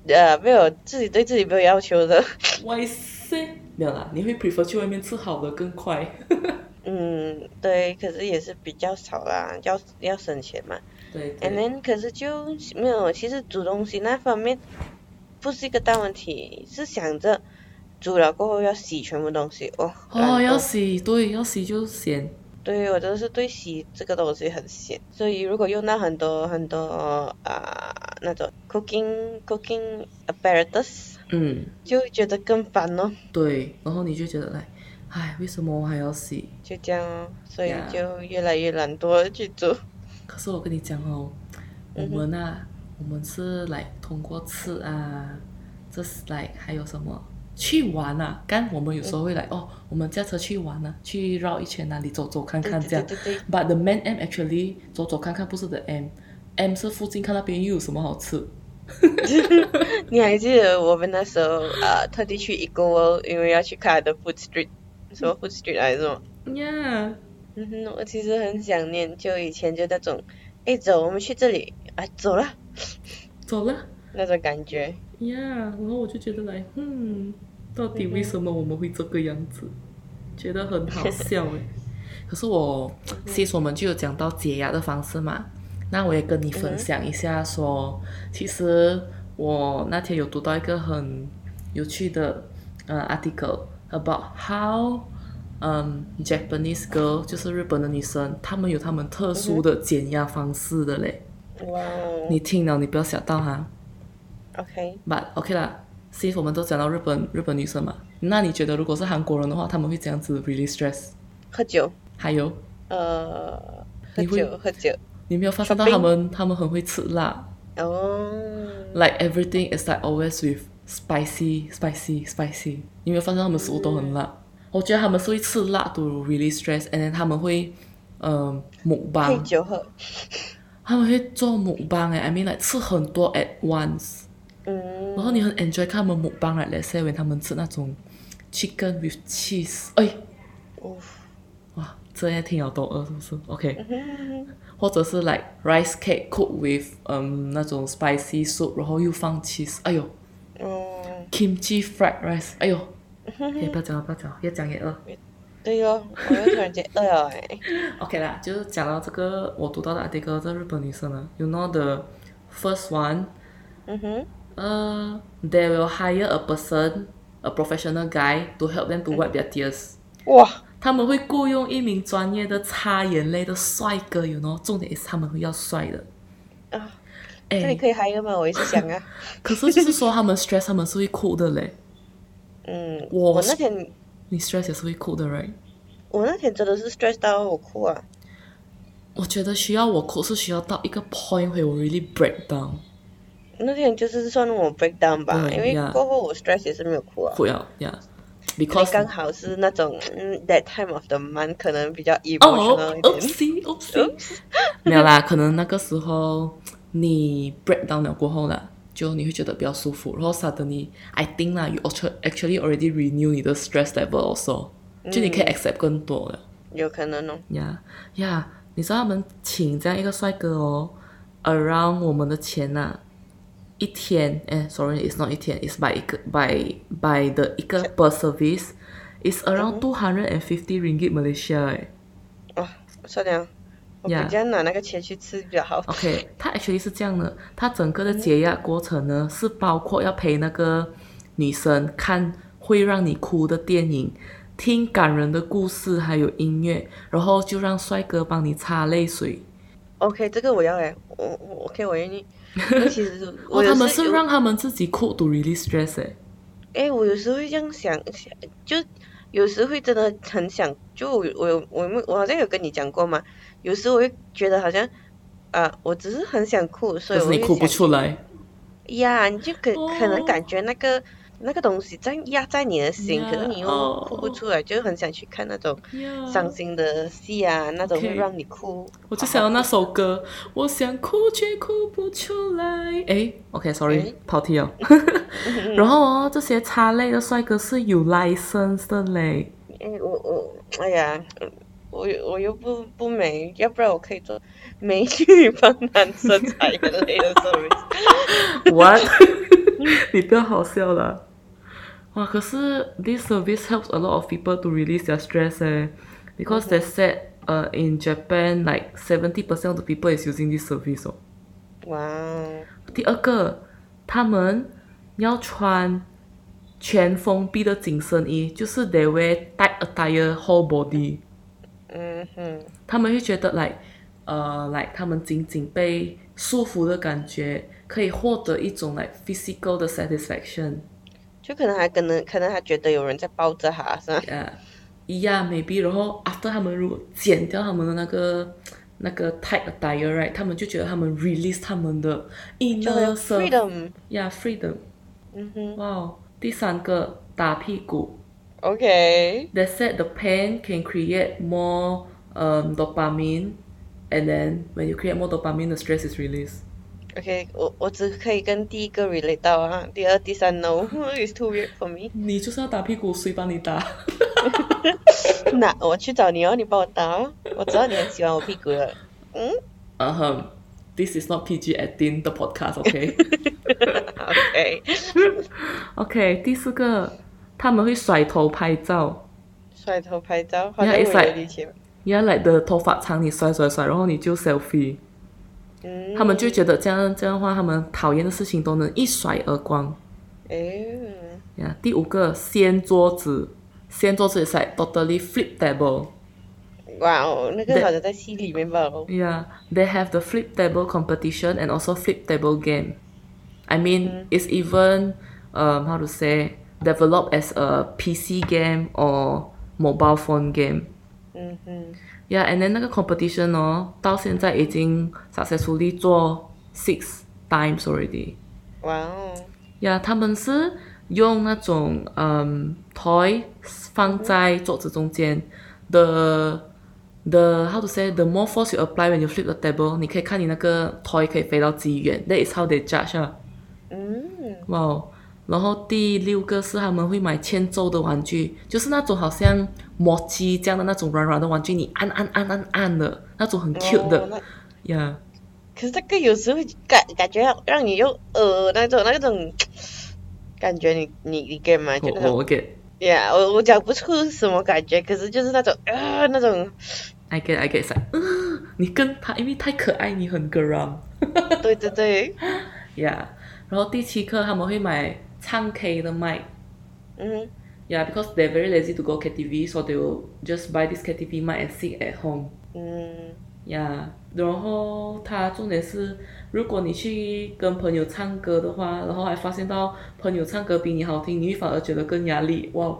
呃没有自己对自己没有要求的，Why say？没有啦，你会 prefer 去外面吃好的更快。嗯对，可是也是比较少啦，要要省钱嘛。对 And then 可是就没有，其实煮东西那方面不是一个大问题，是想着煮了过后要洗全部东西哦。哦，要洗，对，要洗就咸。对我真的是对洗这个东西很闲，所以如果用到很多很多啊、那种 cooking cooking apparatus，嗯，就觉得更烦哦，对，然后你就觉得来，唉，为什么我还要洗？就这样哦，所以就越来越懒惰去做。可是我跟你讲哦，我们啊，我们是来通过吃啊，这是来还有什么去玩啊？干我们有时候会来、哦，我们驾车去玩啊，去绕一圈哪里走走看看这样。对对对，But the main M actually 走走看看不是的 M，M 是附近看那边又有什么好吃。你还记得我们那时候啊、特地去 Eco World，因为要去看 The Food Street，什么 Food Street 还是什么？呀、嗯哼，我其实很想念，就以前就那种，哎走，我们去这里，啊走了走了那种感觉。呀然后我就觉得来，嗯，到底为什么我们会这个样子？觉得很好笑 哎。可是我，其实我们就有讲到解压的方式嘛，那我也跟你分享一下说，其实我那天有读到一个很有趣的呃 article about how 嗯、Japanese girl 就是日本的女生，她们有她们特殊的减压方式的嘞。哇哦你听了你不要想到哈。，OK，But OK 啦，since 我们都讲到日本日本女生嘛，那你觉得如果是韩国人的话，他们会这样子 really stress？喝酒，还有，呃，喝酒喝酒，你没有发现到他们他们很会吃辣。哦，，like everything is like always with spicy spicy spicy。你有没有发现他们食物都很辣？我觉得他们是会吃辣 to release stress，and then 他们会嗯母配帮，酒喝，他们会做木棒诶，I mean like 吃很多 at once。嗯，然后你很 enjoy 看他们 mukbang right？Let's say when 他们吃那种 chicken with cheese，哎，哦，哇，这样听了都饿是不是？OK，嗯或者是 like rice cake cooked with 嗯那种 spicy soup，然后又放 cheese，哎呦哦，，kimchi fried rice，哎呦，哎不要讲了不要讲了，越讲越饿。对哦，我又突然间饿了哎，OK 啦，就是讲到这个我读到的 article，这日本女生呢，you know the first one，嗯哼，呃、they will hire a person。A professional guy to help them to wipe their tears. 哇，他们会雇佣一名专业的擦眼泪的帅哥，you know，重点是他们会要帅的。啊，哎、这里可以嗨个吗？我也是想啊，可是就是说他们 stress 他们是会哭的嘞。嗯，我我那天你 stress 也是会哭的，right？我那天真的是 stress 到我哭啊，我觉得需要我哭是需要到一个 point 会我 really break down，那天就是算我 breakdown 吧，对因为过后我 stress 也是没有哭啊。哭要呀因为，because 刚好是那种嗯，that time of the month 可能比较哦 emotional 一点。没有啦，可能那个时候你 break down 了过后啦，就你会觉得比较舒服，然后 suddenly I think 啦，you actually already renew 你的 stress level also，就你可以 accept 更多了。有可能哦。呀呀，你知道他们请这样一个帅哥哦，around 我们的钱呐、一天，哎，sorry，it's not 一天，it's by 一个 by by 的一个 per service，is around two hundred and fifty ringgit Malaysia 哎。哦，算了，我比较拿那个钱去吃比较好。OK，它 actually 是这样的，它整个的解压过程呢是包括要陪那个女生看会让你哭的电影，听感人的故事，还有音乐，然后就让帅哥帮你擦泪水。OK，这个我要哎，我我 OK，我愿意。其实我哦，他们是让他们自己哭 to release stress 诶。哎，我有时候会这样想想，就有时会真的很想，就我我有我有我好像有跟你讲过嘛，有时我会觉得好像呃，我只是很想哭，所以我哭不出来。呀，你就可可能哦感觉那个那个东西在压在你的心，可是你又哭不出来，就很想去看那种伤心的戏啊，那种会 OK 让你哭。我就想要那首歌，我想哭却哭不出来。诶 o k s o r r y 诶跑题了。然后哦，这些擦泪的帅哥是有 license 的嘞。哎，我我哎呀，我我又不不美，要不然我可以做美女帮男生擦眼泪的 service。What？你不要好笑了。哇，可是 this service helps a lot of people to release their stress 诶，because they said uh in Japan like seventy percent of the people is using this service 哦。哇哦，第二个，他们要穿全封闭的紧身衣，就是 they wear tight attire whole body。嗯哼，他们会觉得，like，呃，like 他们仅仅被束缚的感觉，可以获得一种 like physical 的 satisfaction。就可能还可能可能还觉得有人在抱着他，是吧？啊，一样 maybe，然后 after 他们如果剪掉他们的那个那个 tight attire right，他们就觉得他们 release 他们的就 inner 很 self，freedom。yeah freedom。嗯哼哇哦，第三个打屁股。，OK， They said the pain can create more um, dopamine, and then when you create more dopamine, the stress is released. OK，我我只可以跟第一个 relate 到啊，第二、第三 no，it's too weird for me。你就是要打屁股，谁帮你打？那我去找你哦，你帮我打哦，我知道你很喜欢我屁股的。嗯嗯哼，This is not PG eighteen 的 podcast, OK? ，OK， OK，第四个， 他们会甩头拍照。甩头拍照，好像 like- 力气。原来的头发长，你甩甩甩，然后你就 selfie，嗯，他们就觉得这样这样的话，他们讨厌的事情都能一甩而光。诶，呀、第五个，掀桌子，掀桌子 is like totally flip table。哇哦，那个好像在戏里面吧？哦 Yeah, they have the flip table competition and also flip table game. I mean, it's even um how to say developed as a PC game or mobile phone game. 嗯哼， Yeah, and then 那个 competition 哦，到现在已经 successfully 做 six times already. 哇哦， Yeah，他们是用那种嗯 toy 放在桌子中间，the the how to say the more force you apply when you flip the table，你可以看你那个 toy 可以飞到几远，that is how they judge 啊。嗯，哇哦， 然后第六个是他们会买欠揍的玩具，就是那种好像摩鸡这样的那种软软的玩具，你按按按按按的那种很 cute 哦的那呀。可是这个有时候感感觉让让你又呃那种那种 感觉你，你你 get 吗？就我我 get Yeah，我我讲不出什么感觉，可是就是那种啊那种，I get I get 嗯，你跟他因为太可爱，你很 geram。对对对，Yeah，然后第七课他们会买唱 K 的麦。嗯 Yeah, because they're very lazy to go KTV, so they will just buy this KTV mic and sing at home. 嗯 Yeah，然后它重点是，如果你去跟朋友唱歌的话，然后还发现到朋友唱歌比你好听，你反而觉得更压力。哇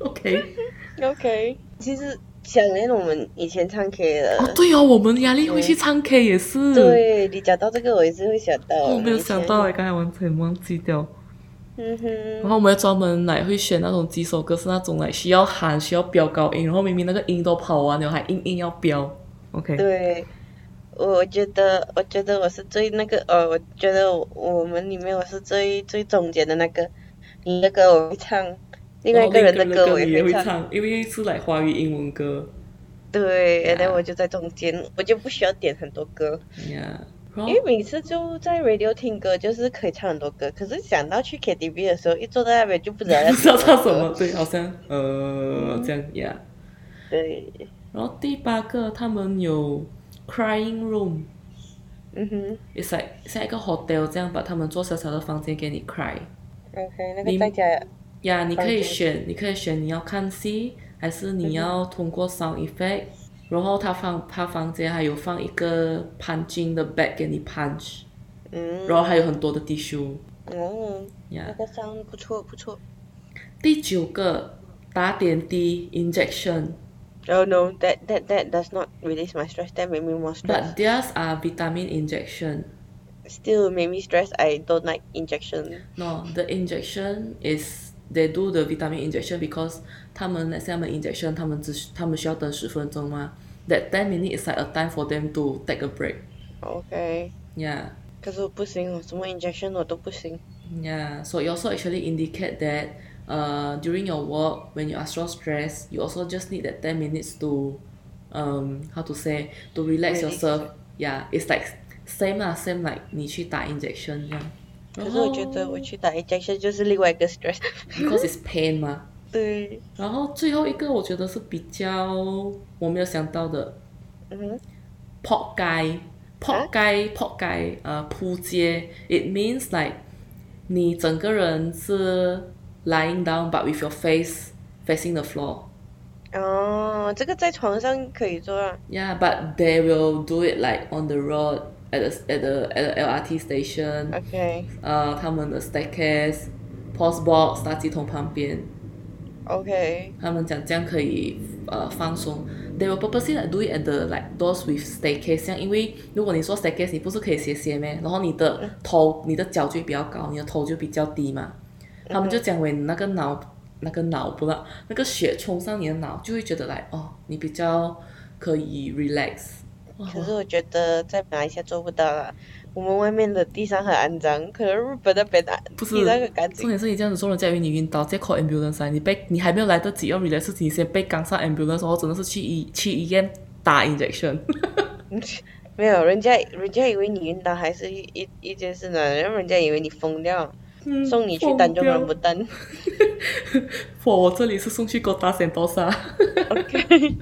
，OK，，OK。其实想念我们以前唱 K 的，哦对哦，我们压力会去唱 K 也是。，对你讲到这个，我也是会想到。哦我没有想到哎，刚才完全忘记掉。嗯哼，然后我们专门来会选那种几首歌是那种来需要喊需要飙高音，然后明明那个音都跑完了，还硬硬要飙。OK，对，我觉得，我觉得我是最那个，呃，我觉得我我们里面我是最最中间的那个，你的歌我会唱，另外一个人的歌我也会唱，因为是来华语英文歌。对，然 Yeah 后我就在中间，我就不需要点很多歌，因为每次就在 radio 听歌，就是可以唱很多歌，可是想到去 KTV 的时候，一坐在那边就不知道要 不知道唱什么，，对，好像呃这样呀。对，然后第八个，他们有 crying room。嗯哼。It's like 像一个 hotel 这样，把他们做小小的房间给你 cry。，OK，那个在家呀，你可以选，你可以选你要看戏，还是你要通过 sound effect。然后他房他房间还有放一个 punching 的 bag 给你 punch，嗯，然后还有很多的 tissue。哦，呀那个 sound 不错不错。第九个打点滴 injection。Oh no, that that that does not release my stress. That made me more stressed. But theirs are vitamin injection. Still made me stressed. I don't like injection. No, the injection is they do the vitamin injection because 他们那些他们 injection 他们只需他们需要等十分钟嘛。That ten minutes is like a time for them to take a break. Okay. Yeah, 可是我不行，我什么 injection 我都不行。 yeah. So it also actually indicate that uh during your work when you are so stressed, you also just need that ten minutes to um how to say to relax Release. yourself. Yeah, it's like same 啦，same like 你去打 injection 这样。 可是我觉得我去打 injection 就是另外一个 stress。because it's pain 嘛。对，然后最后一个我觉得是比较我没有想到的嗯哼，扑街，扑街，扑街，呃，扑街。It means like 你整个人是 lying down but with your face facing the floor. 哦，这个在床上可以做啊。Yeah, but they will do it like on the road at the at the at the LRT station. OK 呃，他们的 staircase, post box 垃圾桶旁边。OK，他们讲这样可以呃放松。They will purposely like do it at the like those with staircase，像因为如果你说 staircase，你不是可以斜斜咩？然后你的头、你的脚就会比较高，你的头就比较低嘛。他们就讲为你那个脑那个脑不啦，那个血冲上你的脑，就会觉得来哦，你比较可以 relax。哇可是我觉得在马来西亚做不到啦。我们外面的地上很肮脏，可能日本那边的不是地上很干净。重点是你这样子做，人家以为你晕倒，直接 call ambulance 来，你被你还没有来得及要 relax，你先被赶上 ambulance，然后真的是去医去医院打 injection。没有，人家人家以为你晕倒还是一一一件事呢，然后人家以为你疯掉，送你去单中人不单。我 我这里是送去 Kota Sentosa。OK。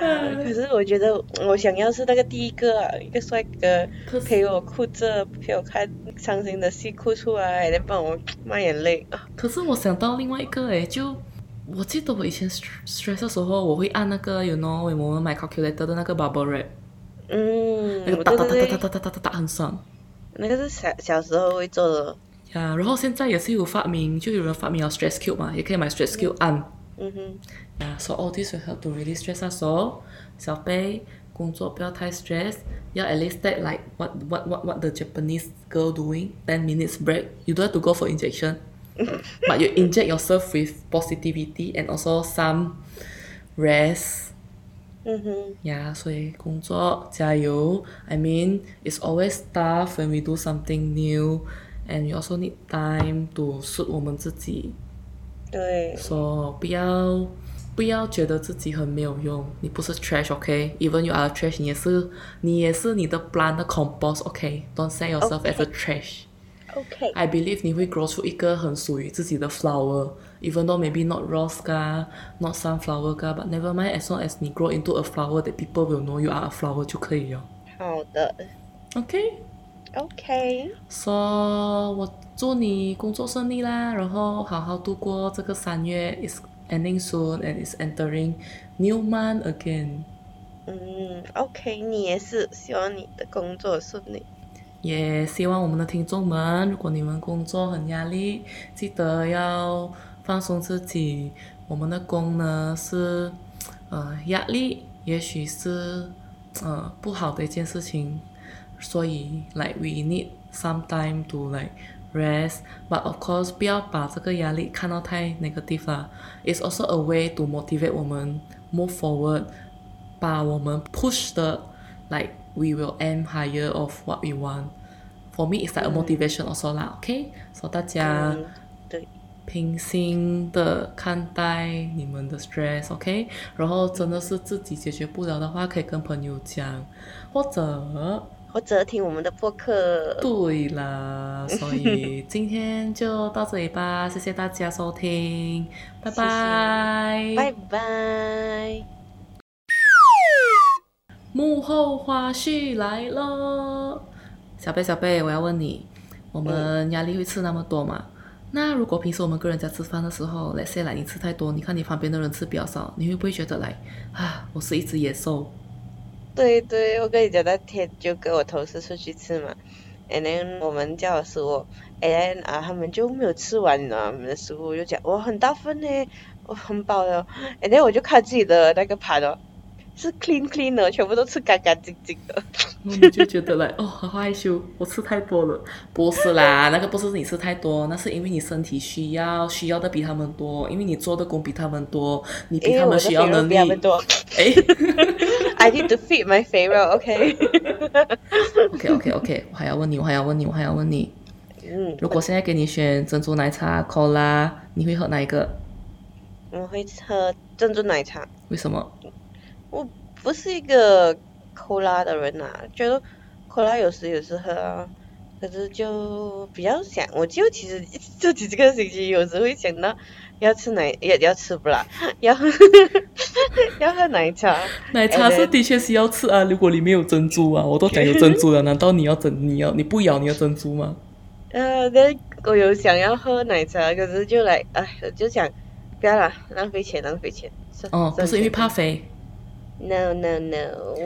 呀，可是我觉得我想要是那个第一个啊，一个帅哥陪我哭着陪我看伤心的戏哭出来，来帮我抹眼泪啊。可是我想到另外一个诶，就我记得我以前 stre- stress 的时候，我会按那个 you know 我们买 calculator 的那个 bubble wrap，嗯，那个哒哒哒哒哒哒哒哒哒很爽。那个是小小时候会做的。呀，然后现在也是有发明，就有人发明了 stress cube 嘛，也可以买 stress cube 按。嗯哼，Yeah, so all this will help to really stress us all. 小贝，工作不要太 stress，要 at least take like what what what what the Japanese girl doing, ten minutes break. You don't have to go for injection, but you inject yourself with positivity and also some rest. 嗯哼， Yeah, 所以工作加油。I mean, it's always tough when we do something new, and we also need time to suit 我们自己。对，说不要 不要觉得自己很没有用，你不是 trash，OK？Even、you are a trash，你也是你也是你的 plant 的 compost，OK？Don't、say yourself as a trash。 OK， I believe 你会 grow 出一个很属于自己的 flower，even though maybe not rose 噶，not sunflower 噶，but never mind as long as 你 grow into a flower that people will know you are a flower 就可以了。好的 OK？ ，OK， So 我祝你工作顺利啦，然后好好度过这个三月，is ending soon and is entering new month again。嗯，OK，你也是，希望你的工作顺利。也希望我们的听众们，如果你们工作很压力，记得要放松自己。我们的工呢是，呃，压力也许是呃不好的一件事情，所以 like we need some time to like rest. But of course，不要把这个压力看到太 negative 啦。It's also a way to motivate 我们 move forward，把我们 push 的 like we will aim higher of what we want. For me, it's like a motivation also 啦，OK？所、以大家嗯，对，平心的看待你们的 stress，OK？、然后真的是自己解决不了的话，可以跟朋友讲，或者或者听我们的播客。对啦，所以今天就到这里吧，谢谢大家收听，拜谢拜，拜拜。幕后花絮来了，小贝小贝，我要问你，我们压力会吃那么多吗？那如果平时我们跟人家吃饭的时候，let's say 来你吃太多，你看你旁边的人吃比较少，你会不会觉得来啊，我是一只野兽？对对，我跟你讲，那天就跟我同事出去吃嘛，and then 我们叫的食物，and then 啊他们就没有吃完，你知道吗？我们的食物就讲我很大份呢，我很饱了，and then 我就看自己的那个盘哦，是 clean clean 的，全部都吃干干净净的。你就觉得来哦，好害羞，我吃太多了。不是啦，那个不是你吃太多，那是因为你身体需要，需要的比他们多，因为你做的工比他们多，你比他们需要能力。因为我的多。哎，I need to feed my favorite，OK。OK，OK，OK，我还要问你，我还要问你，我还要问你。嗯。如果现在给你选珍珠奶茶、Cola，你会喝哪一个？我会喝珍珠奶茶。为什么？我不是一个。扣拉的人呐，觉得扣拉有时有时喝啊，可是就比较想，我就其实这几个星期有时会想到要吃奶，要要吃不啦，要喝 要喝奶茶。奶茶是的确是要吃啊，如果里面有珍珠啊，我都讲有珍珠了，难道你要整你要你不咬你要珍珠吗？呃，那我有想要喝奶茶，可是就来，哎，我就想不要啦，浪费钱浪费钱。哦，不是因为怕肥。No no no，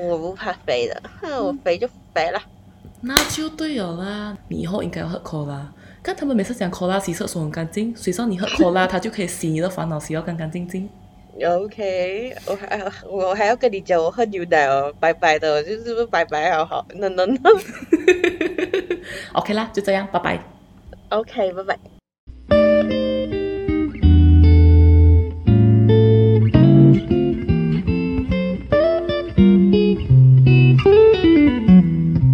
我不怕肥的，我肥就肥了。那就对了啦，你以后应该要喝 Cola。看他们每次讲 Cola 洗厕所很干净，谁说你喝 Cola 它就可以洗你的烦恼，洗到干干净净？OK，我还我还要跟你讲，我喝牛奶哦，白白的，就是不白白好好。No no no。OK 啦，就这样，拜拜。OK，拜拜。